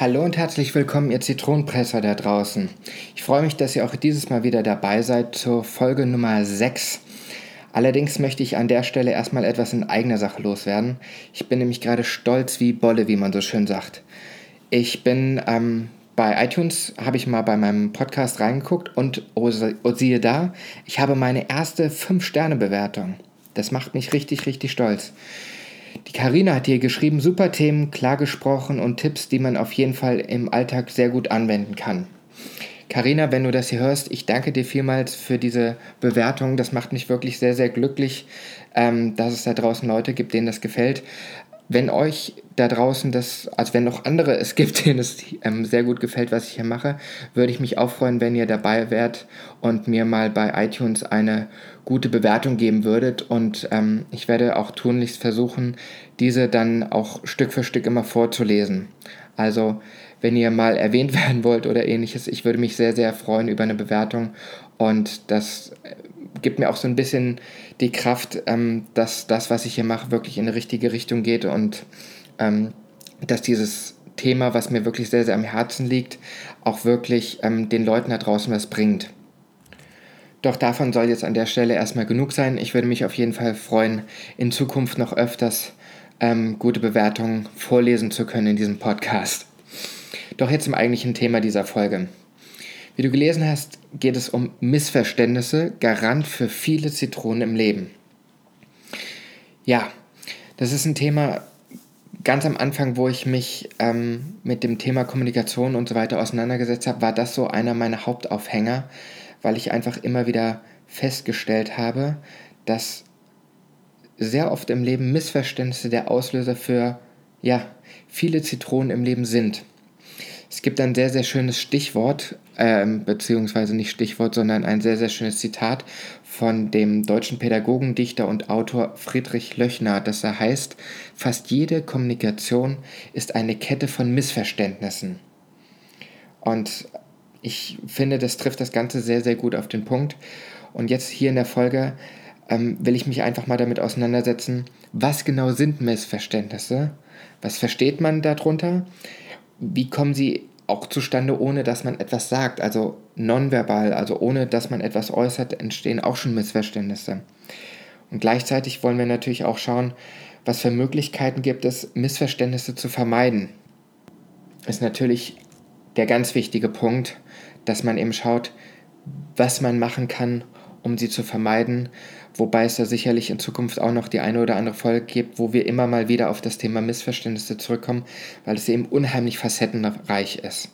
Hallo und herzlich willkommen, ihr Zitronenpresser da draußen. Ich freue mich, dass ihr auch dieses Mal wieder dabei seid zur Folge Nummer 6. Allerdings möchte ich an der Stelle erstmal etwas in eigener Sache loswerden. Ich bin nämlich gerade stolz wie Bolle, wie man so schön sagt. Ich bin ähm, bei iTunes, habe ich mal bei meinem Podcast reingeguckt und oh, oh siehe da, ich habe meine erste 5-Sterne-Bewertung. Das macht mich richtig, richtig stolz. Die Karina hat hier geschrieben, super Themen, klar gesprochen und Tipps, die man auf jeden Fall im Alltag sehr gut anwenden kann. Karina, wenn du das hier hörst, ich danke dir vielmals für diese Bewertung. Das macht mich wirklich sehr, sehr glücklich, ähm, dass es da draußen Leute gibt, denen das gefällt. Wenn euch da draußen das, also wenn noch andere es gibt, denen es ähm, sehr gut gefällt, was ich hier mache, würde ich mich auch freuen, wenn ihr dabei wärt und mir mal bei iTunes eine gute Bewertung geben würdet. Und ähm, ich werde auch tunlichst versuchen, diese dann auch Stück für Stück immer vorzulesen. Also, wenn ihr mal erwähnt werden wollt oder ähnliches, ich würde mich sehr, sehr freuen über eine Bewertung. Und das äh, gibt mir auch so ein bisschen die Kraft, ähm, dass das, was ich hier mache, wirklich in die richtige Richtung geht und ähm, dass dieses Thema, was mir wirklich sehr, sehr am Herzen liegt, auch wirklich ähm, den Leuten da draußen was bringt. Doch davon soll jetzt an der Stelle erstmal genug sein. Ich würde mich auf jeden Fall freuen, in Zukunft noch öfters ähm, gute Bewertungen vorlesen zu können in diesem Podcast. Doch jetzt zum eigentlichen Thema dieser Folge. Wie du gelesen hast, geht es um Missverständnisse, Garant für viele Zitronen im Leben. Ja, das ist ein Thema ganz am Anfang, wo ich mich ähm, mit dem Thema Kommunikation und so weiter auseinandergesetzt habe, war das so einer meiner Hauptaufhänger, weil ich einfach immer wieder festgestellt habe, dass sehr oft im Leben Missverständnisse der Auslöser für ja, viele Zitronen im Leben sind. Es gibt ein sehr, sehr schönes Stichwort, ähm, beziehungsweise nicht Stichwort, sondern ein sehr, sehr schönes Zitat von dem deutschen Pädagogen, Dichter und Autor Friedrich Löchner, das da heißt, fast jede Kommunikation ist eine Kette von Missverständnissen. Und ich finde, das trifft das Ganze sehr, sehr gut auf den Punkt. Und jetzt hier in der Folge ähm, will ich mich einfach mal damit auseinandersetzen, was genau sind Missverständnisse? Was versteht man darunter? Wie kommen sie auch zustande, ohne dass man etwas sagt, also nonverbal, also ohne dass man etwas äußert, entstehen auch schon Missverständnisse. Und gleichzeitig wollen wir natürlich auch schauen, was für Möglichkeiten gibt es, Missverständnisse zu vermeiden. Ist natürlich der ganz wichtige Punkt, dass man eben schaut, was man machen kann, um sie zu vermeiden wobei es da sicherlich in Zukunft auch noch die eine oder andere Folge gibt, wo wir immer mal wieder auf das Thema Missverständnisse zurückkommen, weil es eben unheimlich facettenreich ist.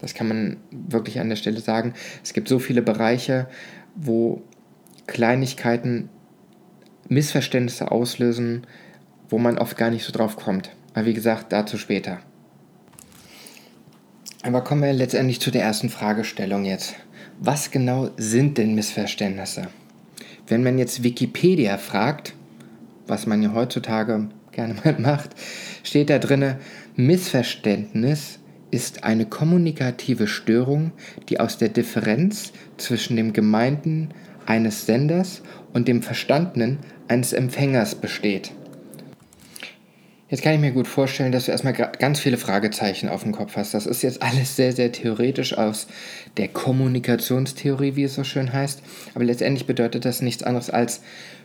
Das kann man wirklich an der Stelle sagen. Es gibt so viele Bereiche, wo Kleinigkeiten Missverständnisse auslösen, wo man oft gar nicht so drauf kommt. Aber wie gesagt, dazu später. Aber kommen wir letztendlich zu der ersten Fragestellung jetzt. Was genau sind denn Missverständnisse? Wenn man jetzt Wikipedia fragt, was man ja heutzutage gerne mal macht, steht da drinne, Missverständnis ist eine kommunikative Störung, die aus der Differenz zwischen dem Gemeinten eines Senders und dem Verstandenen eines Empfängers besteht. Jetzt kann ich mir gut vorstellen, dass du erstmal ganz viele Fragezeichen auf dem Kopf hast. Das ist jetzt alles sehr, sehr theoretisch aus der Kommunikationstheorie, wie es so schön heißt. Aber letztendlich bedeutet das nichts anderes als,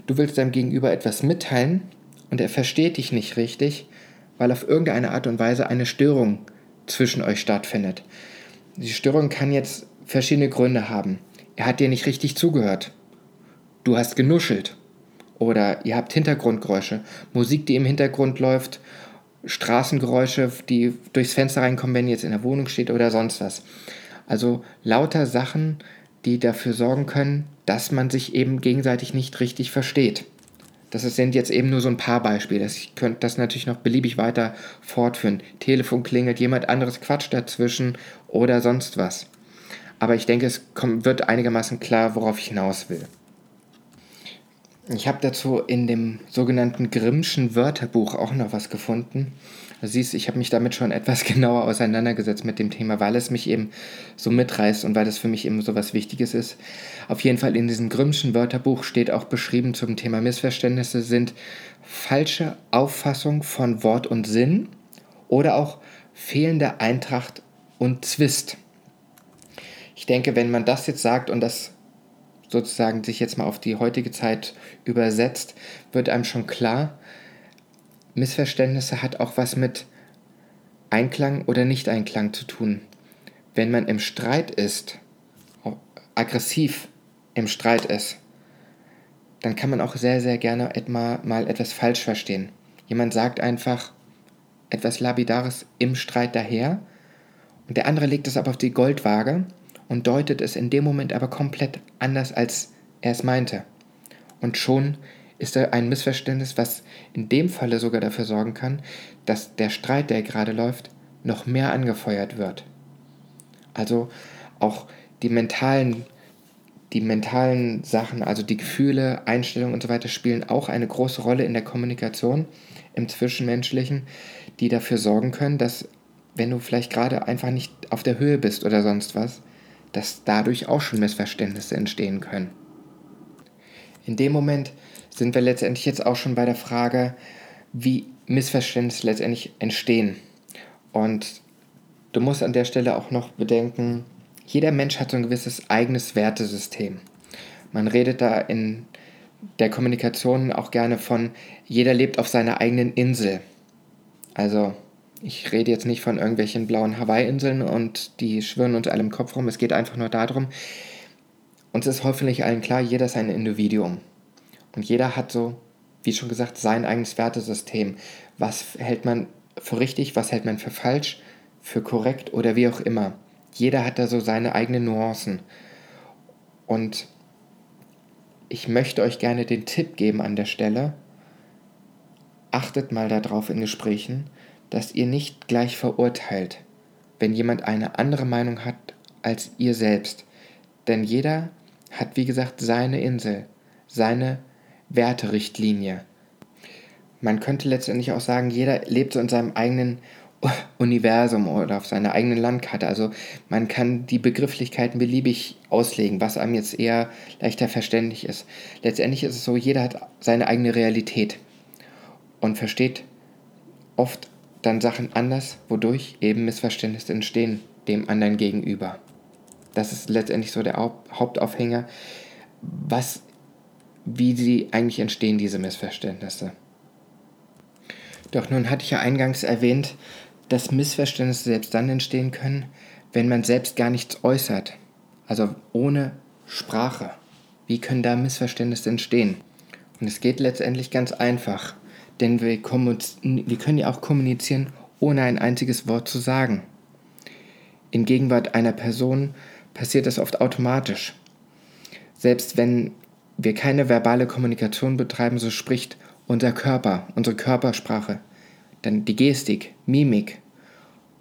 du willst deinem Gegenüber etwas mitteilen und er versteht dich nicht richtig, weil auf irgendeine Art und Weise eine Störung zwischen euch stattfindet. Die Störung kann jetzt verschiedene Gründe haben. Er hat dir nicht richtig zugehört. Du hast genuschelt oder ihr habt Hintergrundgeräusche, Musik, die im Hintergrund läuft, Straßengeräusche, die durchs Fenster reinkommen, wenn ihr jetzt in der Wohnung steht oder sonst was. Also lauter Sachen, die dafür sorgen können, dass man sich eben gegenseitig nicht richtig versteht. Das sind jetzt eben nur so ein paar Beispiele. Ich könnte das natürlich noch beliebig weiter fortführen. Telefon klingelt, jemand anderes quatscht dazwischen oder sonst was. Aber ich denke, es wird einigermaßen klar, worauf ich hinaus will. Ich habe dazu in dem sogenannten Grimmschen Wörterbuch auch noch was gefunden. Du siehst, ich habe mich damit schon etwas genauer auseinandergesetzt mit dem Thema, weil es mich eben so mitreißt und weil das für mich eben so was Wichtiges ist. Auf jeden Fall in diesem Grimmschen Wörterbuch steht auch beschrieben zum Thema Missverständnisse sind falsche Auffassung von Wort und Sinn oder auch fehlende Eintracht und Zwist. Ich denke, wenn man das jetzt sagt und das sozusagen sich jetzt mal auf die heutige Zeit übersetzt, wird einem schon klar, Missverständnisse hat auch was mit Einklang oder Nicht-Einklang zu tun. Wenn man im Streit ist, aggressiv im Streit ist, dann kann man auch sehr, sehr gerne etwa mal etwas falsch verstehen. Jemand sagt einfach etwas Labidares im Streit daher und der andere legt es aber auf die Goldwaage und deutet es in dem Moment aber komplett anders, als er es meinte. Und schon ist da ein Missverständnis, was in dem Falle sogar dafür sorgen kann, dass der Streit, der gerade läuft, noch mehr angefeuert wird. Also auch die mentalen, die mentalen Sachen, also die Gefühle, Einstellungen und so weiter spielen auch eine große Rolle in der Kommunikation, im Zwischenmenschlichen, die dafür sorgen können, dass wenn du vielleicht gerade einfach nicht auf der Höhe bist oder sonst was, dass dadurch auch schon Missverständnisse entstehen können. In dem Moment sind wir letztendlich jetzt auch schon bei der Frage, wie Missverständnisse letztendlich entstehen. Und du musst an der Stelle auch noch bedenken, jeder Mensch hat so ein gewisses eigenes Wertesystem. Man redet da in der Kommunikation auch gerne von, jeder lebt auf seiner eigenen Insel. Also ich rede jetzt nicht von irgendwelchen blauen Hawaii-Inseln und die schwirren uns alle im Kopf rum. Es geht einfach nur darum, uns ist hoffentlich allen klar, jeder ist ein Individuum. Und jeder hat so, wie schon gesagt, sein eigenes Wertesystem. Was hält man für richtig, was hält man für falsch, für korrekt oder wie auch immer. Jeder hat da so seine eigenen Nuancen. Und ich möchte euch gerne den Tipp geben an der Stelle, achtet mal darauf in Gesprächen, dass ihr nicht gleich verurteilt, wenn jemand eine andere Meinung hat als ihr selbst. Denn jeder hat, wie gesagt, seine Insel, seine Werterichtlinie. Man könnte letztendlich auch sagen, jeder lebt so in seinem eigenen Universum oder auf seiner eigenen Landkarte. Also man kann die Begrifflichkeiten beliebig auslegen, was einem jetzt eher leichter verständlich ist. Letztendlich ist es so, jeder hat seine eigene Realität und versteht oft dann Sachen anders, wodurch eben Missverständnisse entstehen dem anderen gegenüber. Das ist letztendlich so der Hauptaufhänger. Was wie sie eigentlich entstehen, diese Missverständnisse. Doch nun hatte ich ja eingangs erwähnt, dass Missverständnisse selbst dann entstehen können, wenn man selbst gar nichts äußert, also ohne Sprache. Wie können da Missverständnisse entstehen? Und es geht letztendlich ganz einfach, denn wir, wir können ja auch kommunizieren, ohne ein einziges Wort zu sagen. In Gegenwart einer Person passiert das oft automatisch. Selbst wenn wir keine verbale Kommunikation betreiben, so spricht unser Körper, unsere Körpersprache, dann die Gestik, Mimik.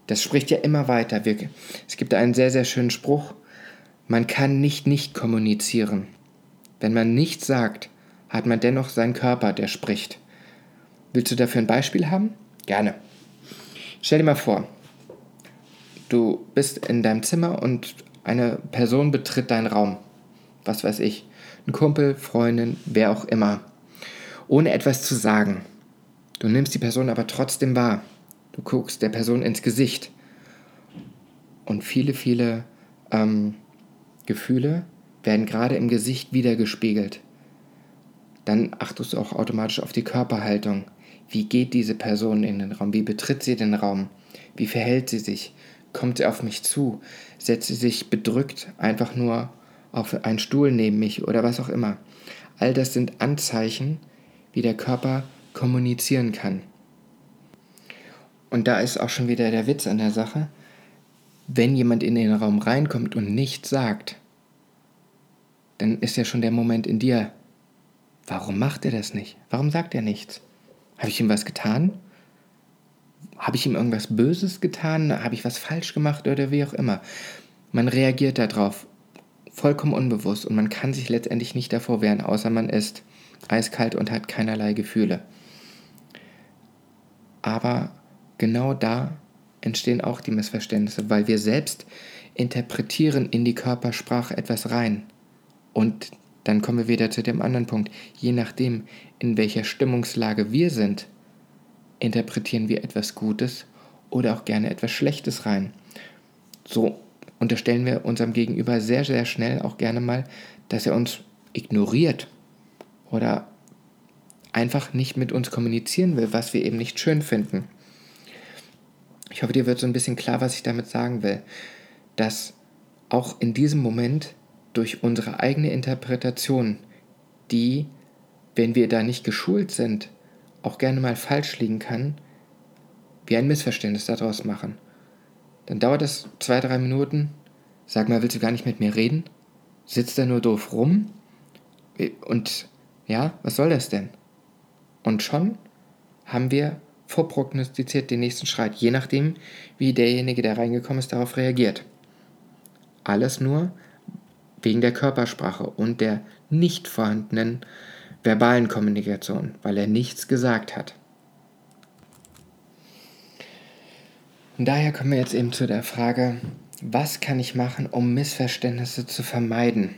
Das spricht ja immer weiter. Wir, es gibt einen sehr, sehr schönen Spruch. Man kann nicht nicht kommunizieren. Wenn man nichts sagt, hat man dennoch seinen Körper, der spricht. Willst du dafür ein Beispiel haben? Gerne. Stell dir mal vor, du bist in deinem Zimmer und eine Person betritt deinen Raum. Was weiß ich ein Kumpel, Freundin, wer auch immer, ohne etwas zu sagen. Du nimmst die Person aber trotzdem wahr. Du guckst der Person ins Gesicht. Und viele, viele ähm, Gefühle werden gerade im Gesicht wiedergespiegelt. Dann achtest du auch automatisch auf die Körperhaltung. Wie geht diese Person in den Raum? Wie betritt sie den Raum? Wie verhält sie sich? Kommt sie auf mich zu? Setzt sie sich bedrückt einfach nur auf einen Stuhl neben mich oder was auch immer. All das sind Anzeichen, wie der Körper kommunizieren kann. Und da ist auch schon wieder der Witz an der Sache. Wenn jemand in den Raum reinkommt und nichts sagt, dann ist ja schon der Moment in dir Warum macht er das nicht? Warum sagt er nichts? Habe ich ihm was getan? Habe ich ihm irgendwas Böses getan? Habe ich was falsch gemacht oder wie auch immer? Man reagiert darauf vollkommen unbewusst und man kann sich letztendlich nicht davor wehren, außer man ist eiskalt und hat keinerlei Gefühle. Aber genau da entstehen auch die Missverständnisse, weil wir selbst interpretieren in die Körpersprache etwas rein. Und dann kommen wir wieder zu dem anderen Punkt. Je nachdem, in welcher Stimmungslage wir sind, interpretieren wir etwas Gutes oder auch gerne etwas Schlechtes rein. So unterstellen wir unserem Gegenüber sehr, sehr schnell auch gerne mal, dass er uns ignoriert oder einfach nicht mit uns kommunizieren will, was wir eben nicht schön finden. Ich hoffe, dir wird so ein bisschen klar, was ich damit sagen will. Dass auch in diesem Moment durch unsere eigene Interpretation, die, wenn wir da nicht geschult sind, auch gerne mal falsch liegen kann, wir ein Missverständnis daraus machen. Dann dauert es zwei, drei Minuten. Sag mal, willst du gar nicht mit mir reden? Sitzt da nur doof rum? Und ja, was soll das denn? Und schon haben wir vorprognostiziert den nächsten Schreit, je nachdem, wie derjenige, der reingekommen ist, darauf reagiert. Alles nur wegen der Körpersprache und der nicht vorhandenen verbalen Kommunikation, weil er nichts gesagt hat. Und daher kommen wir jetzt eben zu der Frage, was kann ich machen, um Missverständnisse zu vermeiden?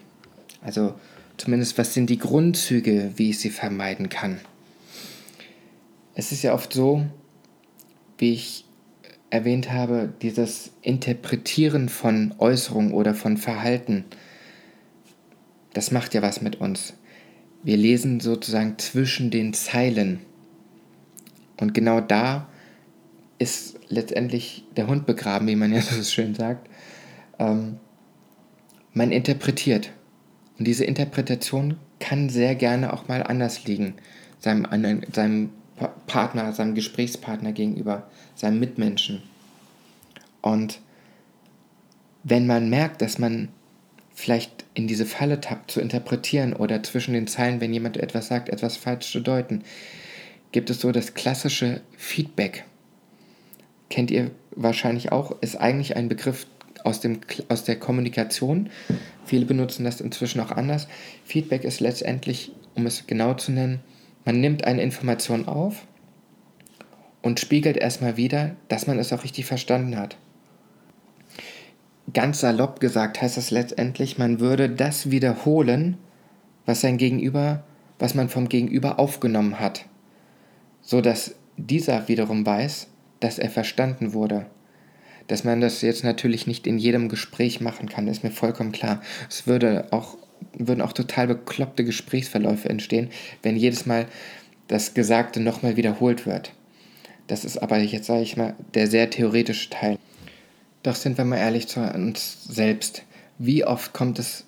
Also zumindest, was sind die Grundzüge, wie ich sie vermeiden kann? Es ist ja oft so, wie ich erwähnt habe, dieses Interpretieren von Äußerungen oder von Verhalten, das macht ja was mit uns. Wir lesen sozusagen zwischen den Zeilen. Und genau da ist letztendlich der Hund begraben, wie man ja so schön sagt. Ähm, man interpretiert. Und diese Interpretation kann sehr gerne auch mal anders liegen, seinem, seinem Partner, seinem Gesprächspartner gegenüber, seinem Mitmenschen. Und wenn man merkt, dass man vielleicht in diese Falle tappt, zu interpretieren oder zwischen den Zeilen, wenn jemand etwas sagt, etwas falsch zu deuten, gibt es so das klassische Feedback kennt ihr wahrscheinlich auch, ist eigentlich ein Begriff aus, dem, aus der Kommunikation. Viele benutzen das inzwischen auch anders. Feedback ist letztendlich, um es genau zu nennen, man nimmt eine Information auf und spiegelt erstmal wieder, dass man es auch richtig verstanden hat. Ganz salopp gesagt heißt das letztendlich, man würde das wiederholen, was sein Gegenüber, was man vom Gegenüber aufgenommen hat, so dass dieser wiederum weiß, dass er verstanden wurde. Dass man das jetzt natürlich nicht in jedem Gespräch machen kann, ist mir vollkommen klar. Es würde auch, würden auch total bekloppte Gesprächsverläufe entstehen, wenn jedes Mal das Gesagte nochmal wiederholt wird. Das ist aber jetzt, sage ich mal, der sehr theoretische Teil. Doch sind wir mal ehrlich zu uns selbst. Wie oft kommt es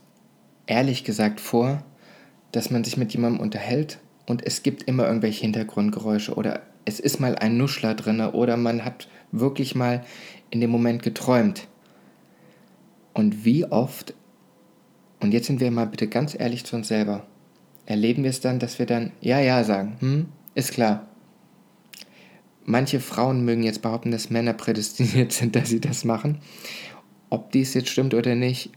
ehrlich gesagt vor, dass man sich mit jemandem unterhält und es gibt immer irgendwelche Hintergrundgeräusche oder es ist mal ein Nuschler drin oder man hat wirklich mal in dem Moment geträumt. Und wie oft, und jetzt sind wir mal bitte ganz ehrlich zu uns selber, erleben wir es dann, dass wir dann ja, ja sagen, hm, ist klar. Manche Frauen mögen jetzt behaupten, dass Männer prädestiniert sind, dass sie das machen. Ob dies jetzt stimmt oder nicht,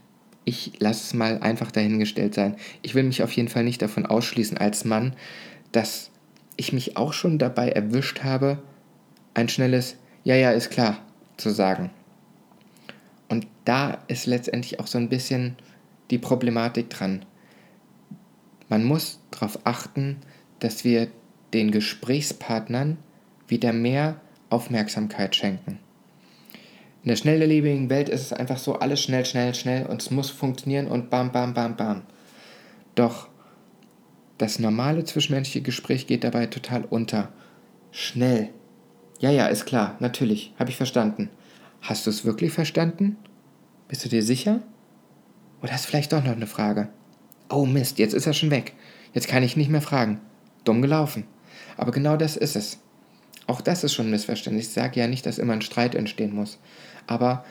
ich lasse es mal einfach dahingestellt sein. Ich will mich auf jeden Fall nicht davon ausschließen als Mann, dass ich mich auch schon dabei erwischt habe, ein schnelles Ja, ja, ist klar zu sagen. Und da ist letztendlich auch so ein bisschen die Problematik dran. Man muss darauf achten, dass wir den Gesprächspartnern wieder mehr Aufmerksamkeit schenken. In der schnelllebigen Welt ist es einfach so, alles schnell, schnell, schnell und es muss funktionieren und bam, bam, bam, bam. Doch das normale zwischenmenschliche Gespräch geht dabei total unter. Schnell. Ja, ja, ist klar, natürlich, habe ich verstanden. Hast du es wirklich verstanden? Bist du dir sicher? Oder hast du vielleicht doch noch eine Frage? Oh Mist, jetzt ist er schon weg. Jetzt kann ich nicht mehr fragen. Dumm gelaufen. Aber genau das ist es. Auch das ist schon ein Missverständnis. Ich sage ja nicht, dass immer ein Streit entstehen muss. Aber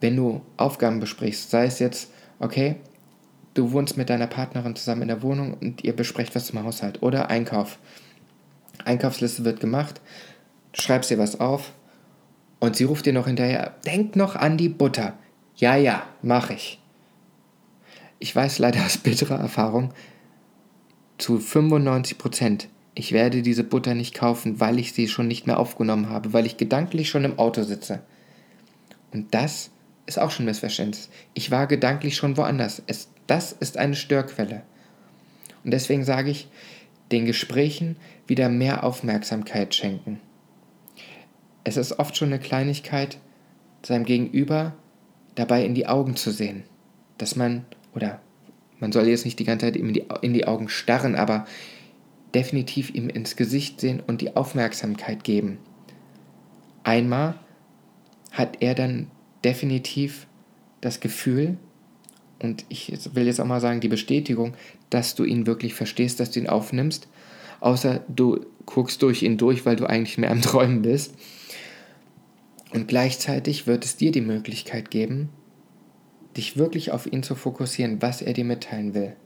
wenn du Aufgaben besprichst, sei es jetzt, okay, du wohnst mit deiner Partnerin zusammen in der Wohnung und ihr besprecht was zum Haushalt oder Einkauf. Einkaufsliste wird gemacht, schreibst dir was auf und sie ruft dir noch hinterher, denk noch an die Butter. Ja, ja, mach ich. Ich weiß leider aus bitterer Erfahrung, zu 95 Prozent, ich werde diese Butter nicht kaufen, weil ich sie schon nicht mehr aufgenommen habe, weil ich gedanklich schon im Auto sitze. Und das ist auch schon Missverständnis. Ich war gedanklich schon woanders. Es, das ist eine Störquelle. Und deswegen sage ich, den Gesprächen wieder mehr Aufmerksamkeit schenken. Es ist oft schon eine Kleinigkeit, seinem Gegenüber dabei in die Augen zu sehen. Dass man, oder man soll jetzt nicht die ganze Zeit ihm in die, in die Augen starren, aber definitiv ihm ins Gesicht sehen und die Aufmerksamkeit geben. Einmal hat er dann definitiv das Gefühl, und ich will jetzt auch mal sagen, die Bestätigung, dass du ihn wirklich verstehst, dass du ihn aufnimmst, außer du guckst durch ihn durch, weil du eigentlich mehr am Träumen bist. Und gleichzeitig wird es dir die Möglichkeit geben, dich wirklich auf ihn zu fokussieren, was er dir mitteilen will.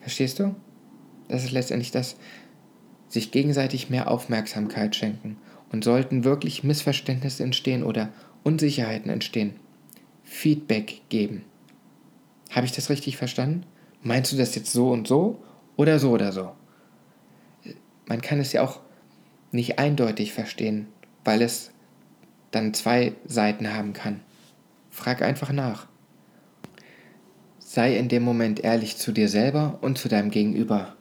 Verstehst du? Das ist letztendlich das, sich gegenseitig mehr Aufmerksamkeit schenken. Und sollten wirklich Missverständnisse entstehen oder Unsicherheiten entstehen, Feedback geben. Habe ich das richtig verstanden? Meinst du das jetzt so und so oder so oder so? Man kann es ja auch nicht eindeutig verstehen, weil es dann zwei Seiten haben kann. Frag einfach nach. Sei in dem Moment ehrlich zu dir selber und zu deinem Gegenüber,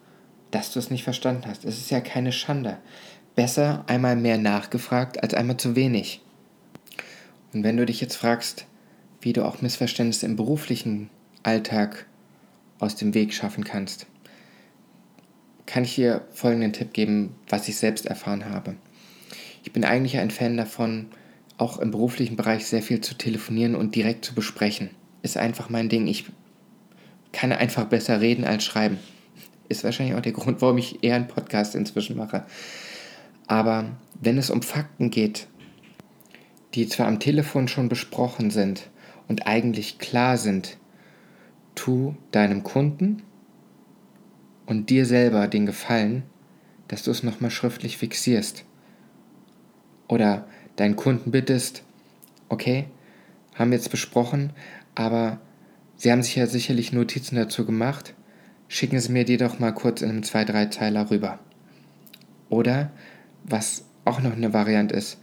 dass du es nicht verstanden hast. Es ist ja keine Schande. Besser einmal mehr nachgefragt als einmal zu wenig. Und wenn du dich jetzt fragst, wie du auch Missverständnisse im beruflichen Alltag aus dem Weg schaffen kannst, kann ich dir folgenden Tipp geben, was ich selbst erfahren habe. Ich bin eigentlich ein Fan davon, auch im beruflichen Bereich sehr viel zu telefonieren und direkt zu besprechen. Ist einfach mein Ding. Ich kann einfach besser reden als schreiben. Ist wahrscheinlich auch der Grund, warum ich eher einen Podcast inzwischen mache. Aber wenn es um Fakten geht, die zwar am Telefon schon besprochen sind und eigentlich klar sind, tu deinem Kunden und dir selber den Gefallen, dass du es nochmal schriftlich fixierst. Oder deinen Kunden bittest, okay, haben wir jetzt besprochen, aber Sie haben sich ja sicherlich Notizen dazu gemacht. Schicken Sie mir die doch mal kurz in einem 2-3-Teiler rüber. Oder, was auch noch eine Variante ist,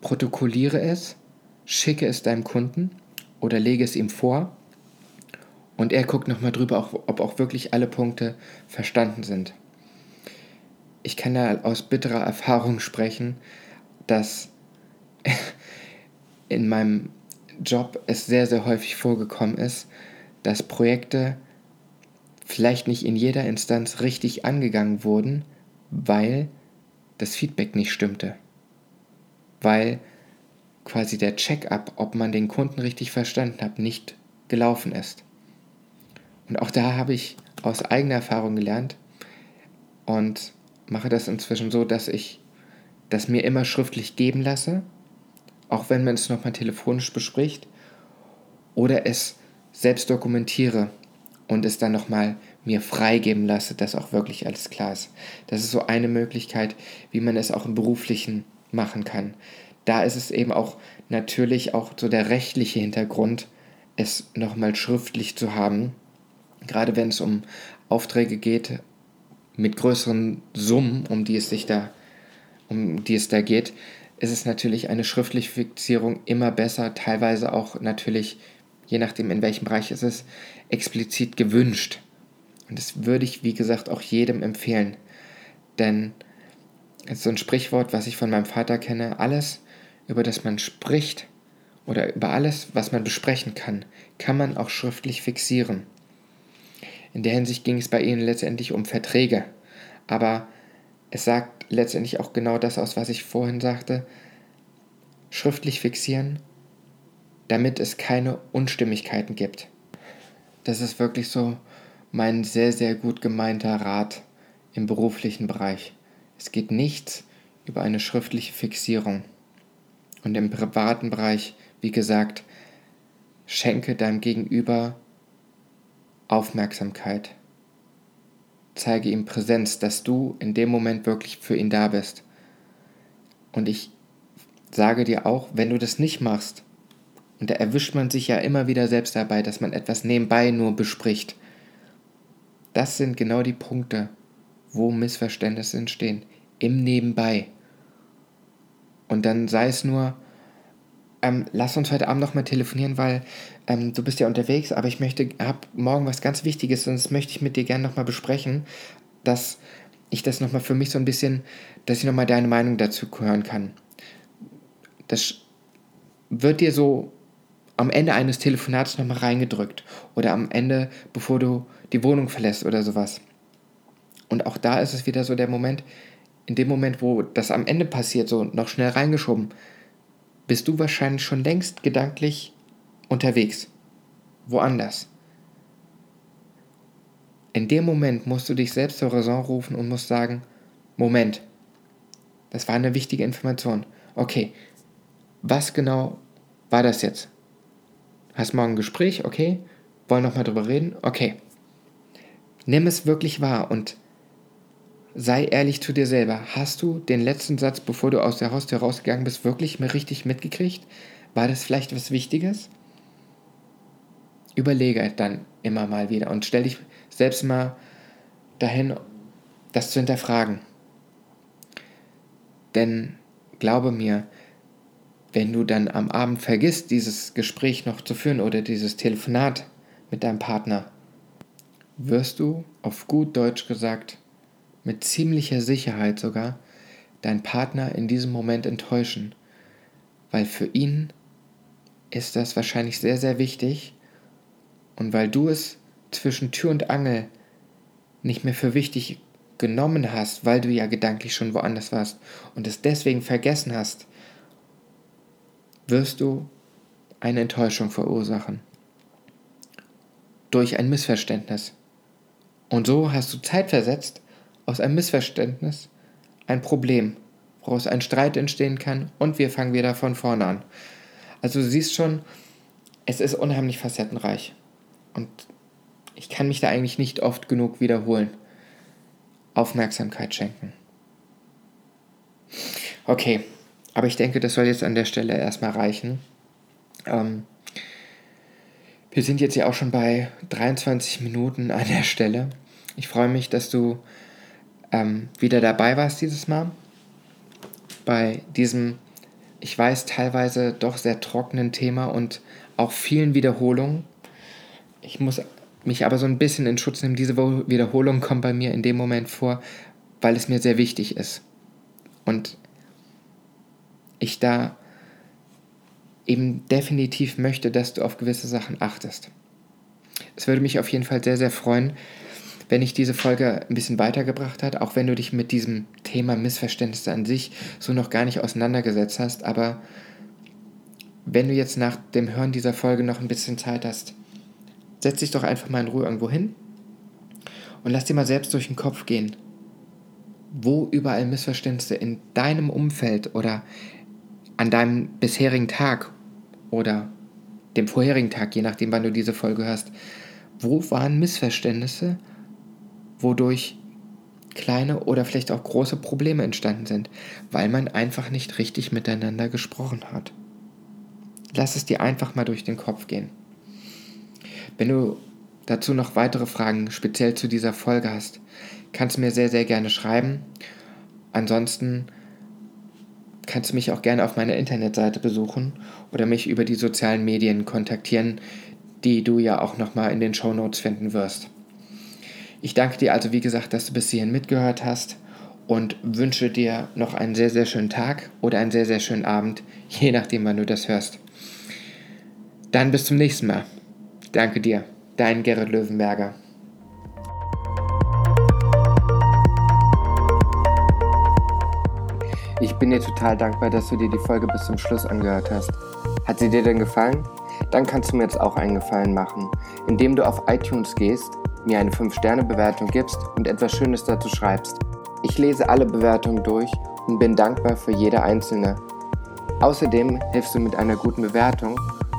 protokolliere es, schicke es deinem Kunden oder lege es ihm vor und er guckt nochmal drüber, ob auch wirklich alle Punkte verstanden sind. Ich kann da aus bitterer Erfahrung sprechen, dass in meinem Job es sehr, sehr häufig vorgekommen ist, dass Projekte vielleicht nicht in jeder Instanz richtig angegangen wurden, weil das Feedback nicht stimmte. Weil quasi der Check-up, ob man den Kunden richtig verstanden hat, nicht gelaufen ist. Und auch da habe ich aus eigener Erfahrung gelernt und mache das inzwischen so, dass ich das mir immer schriftlich geben lasse, auch wenn man es nochmal telefonisch bespricht, oder es selbst dokumentiere und es dann nochmal mir freigeben lasse, dass auch wirklich alles klar ist. Das ist so eine Möglichkeit, wie man es auch im beruflichen machen kann. Da ist es eben auch natürlich auch so der rechtliche Hintergrund, es nochmal schriftlich zu haben, gerade wenn es um Aufträge geht mit größeren Summen, um die es sich da, um die es da geht, ist es natürlich eine schriftliche Fixierung immer besser, teilweise auch natürlich, je nachdem in welchem Bereich es ist, explizit gewünscht. Und das würde ich, wie gesagt, auch jedem empfehlen. Denn es ist so ein Sprichwort, was ich von meinem Vater kenne, alles, über das man spricht oder über alles, was man besprechen kann, kann man auch schriftlich fixieren. In der Hinsicht ging es bei ihnen letztendlich um Verträge. Aber es sagt letztendlich auch genau das aus, was ich vorhin sagte. Schriftlich fixieren, damit es keine Unstimmigkeiten gibt. Das ist wirklich so mein sehr, sehr gut gemeinter Rat im beruflichen Bereich. Es geht nichts über eine schriftliche Fixierung. Und im privaten Bereich, wie gesagt, schenke deinem Gegenüber Aufmerksamkeit. Zeige ihm Präsenz, dass du in dem Moment wirklich für ihn da bist. Und ich sage dir auch, wenn du das nicht machst, und da erwischt man sich ja immer wieder selbst dabei, dass man etwas nebenbei nur bespricht. Das sind genau die Punkte, wo Missverständnisse entstehen. Im Nebenbei. Und dann sei es nur, ähm, lass uns heute Abend nochmal telefonieren, weil ähm, du bist ja unterwegs, aber ich möchte, hab morgen was ganz Wichtiges und das möchte ich mit dir gerne nochmal besprechen, dass ich das nochmal für mich so ein bisschen, dass ich nochmal deine Meinung dazu hören kann. Das wird dir so am Ende eines Telefonats nochmal reingedrückt oder am Ende, bevor du die Wohnung verlässt oder sowas. Und auch da ist es wieder so der Moment, in dem Moment, wo das am Ende passiert, so noch schnell reingeschoben, bist du wahrscheinlich schon längst gedanklich unterwegs. Woanders. In dem Moment musst du dich selbst zur Raison rufen und musst sagen, Moment, das war eine wichtige Information. Okay, was genau war das jetzt? Hast morgen ein Gespräch, okay? Wollen nochmal drüber reden? Okay. Nimm es wirklich wahr und sei ehrlich zu dir selber. Hast du den letzten Satz, bevor du aus der Haustür rausgegangen bist, wirklich mal richtig mitgekriegt? War das vielleicht was Wichtiges? Überlege dann immer mal wieder und stell dich selbst mal dahin, das zu hinterfragen. Denn glaube mir, wenn du dann am Abend vergisst, dieses Gespräch noch zu führen oder dieses Telefonat mit deinem Partner, wirst du, auf gut Deutsch gesagt, mit ziemlicher Sicherheit sogar, deinen Partner in diesem Moment enttäuschen, weil für ihn ist das wahrscheinlich sehr, sehr wichtig und weil du es zwischen Tür und Angel nicht mehr für wichtig genommen hast, weil du ja gedanklich schon woanders warst und es deswegen vergessen hast, wirst du eine Enttäuschung verursachen. Durch ein Missverständnis. Und so hast du zeitversetzt aus einem Missverständnis ein Problem, woraus ein Streit entstehen kann und wir fangen wieder von vorne an. Also du siehst schon, es ist unheimlich facettenreich. Und ich kann mich da eigentlich nicht oft genug wiederholen. Aufmerksamkeit schenken. Okay, aber ich denke, das soll jetzt an der Stelle erstmal reichen. Ähm, wir sind jetzt ja auch schon bei 23 Minuten an der Stelle. Ich freue mich, dass du ähm, wieder dabei warst dieses Mal. Bei diesem, ich weiß, teilweise doch sehr trockenen Thema und auch vielen Wiederholungen. Ich muss mich aber so ein bisschen in Schutz nehmen. Diese Wiederholung kommt bei mir in dem Moment vor, weil es mir sehr wichtig ist. Und ich da eben definitiv möchte, dass du auf gewisse Sachen achtest. Es würde mich auf jeden Fall sehr, sehr freuen, wenn ich diese Folge ein bisschen weitergebracht hat, auch wenn du dich mit diesem Thema Missverständnisse an sich so noch gar nicht auseinandergesetzt hast, aber wenn du jetzt nach dem Hören dieser Folge noch ein bisschen Zeit hast, setz dich doch einfach mal in Ruhe irgendwo hin und lass dir mal selbst durch den Kopf gehen, wo überall Missverständnisse in deinem Umfeld oder an deinem bisherigen Tag oder dem vorherigen Tag, je nachdem, wann du diese Folge hörst, wo waren Missverständnisse, wodurch kleine oder vielleicht auch große Probleme entstanden sind, weil man einfach nicht richtig miteinander gesprochen hat. Lass es dir einfach mal durch den Kopf gehen. Wenn du dazu noch weitere Fragen speziell zu dieser Folge hast, kannst du mir sehr, sehr gerne schreiben. Ansonsten kannst du mich auch gerne auf meiner Internetseite besuchen oder mich über die sozialen Medien kontaktieren, die du ja auch nochmal in den Show Notes finden wirst. Ich danke dir also, wie gesagt, dass du bis hierhin mitgehört hast und wünsche dir noch einen sehr, sehr schönen Tag oder einen sehr, sehr schönen Abend, je nachdem, wann du das hörst. Dann bis zum nächsten Mal. Danke dir, dein Gerrit Löwenberger. Ich bin dir total dankbar, dass du dir die Folge bis zum Schluss angehört hast. Hat sie dir denn gefallen? Dann kannst du mir jetzt auch einen Gefallen machen, indem du auf iTunes gehst, mir eine 5-Sterne-Bewertung gibst und etwas Schönes dazu schreibst. Ich lese alle Bewertungen durch und bin dankbar für jede einzelne. Außerdem hilfst du mit einer guten Bewertung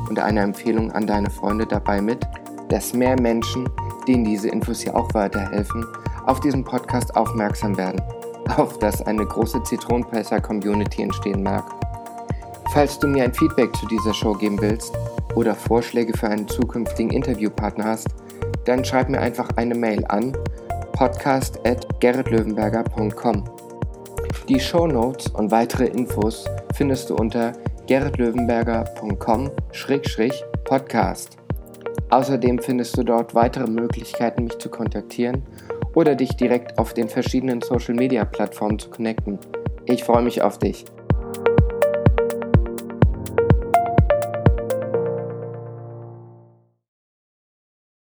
und einer Empfehlung an deine Freunde dabei mit, dass mehr Menschen denen diese Infos hier auch weiterhelfen, auf diesen Podcast aufmerksam werden, auf dass eine große Zitronenpresser-Community entstehen mag. Falls du mir ein Feedback zu dieser Show geben willst oder Vorschläge für einen zukünftigen Interviewpartner hast, dann schreib mir einfach eine Mail an podcast.gerritlöwenberger.com. Die Show Notes und weitere Infos findest du unter gerritlöwenberger.com-podcast. Außerdem findest du dort weitere Möglichkeiten, mich zu kontaktieren oder dich direkt auf den verschiedenen Social-Media-Plattformen zu connecten. Ich freue mich auf dich.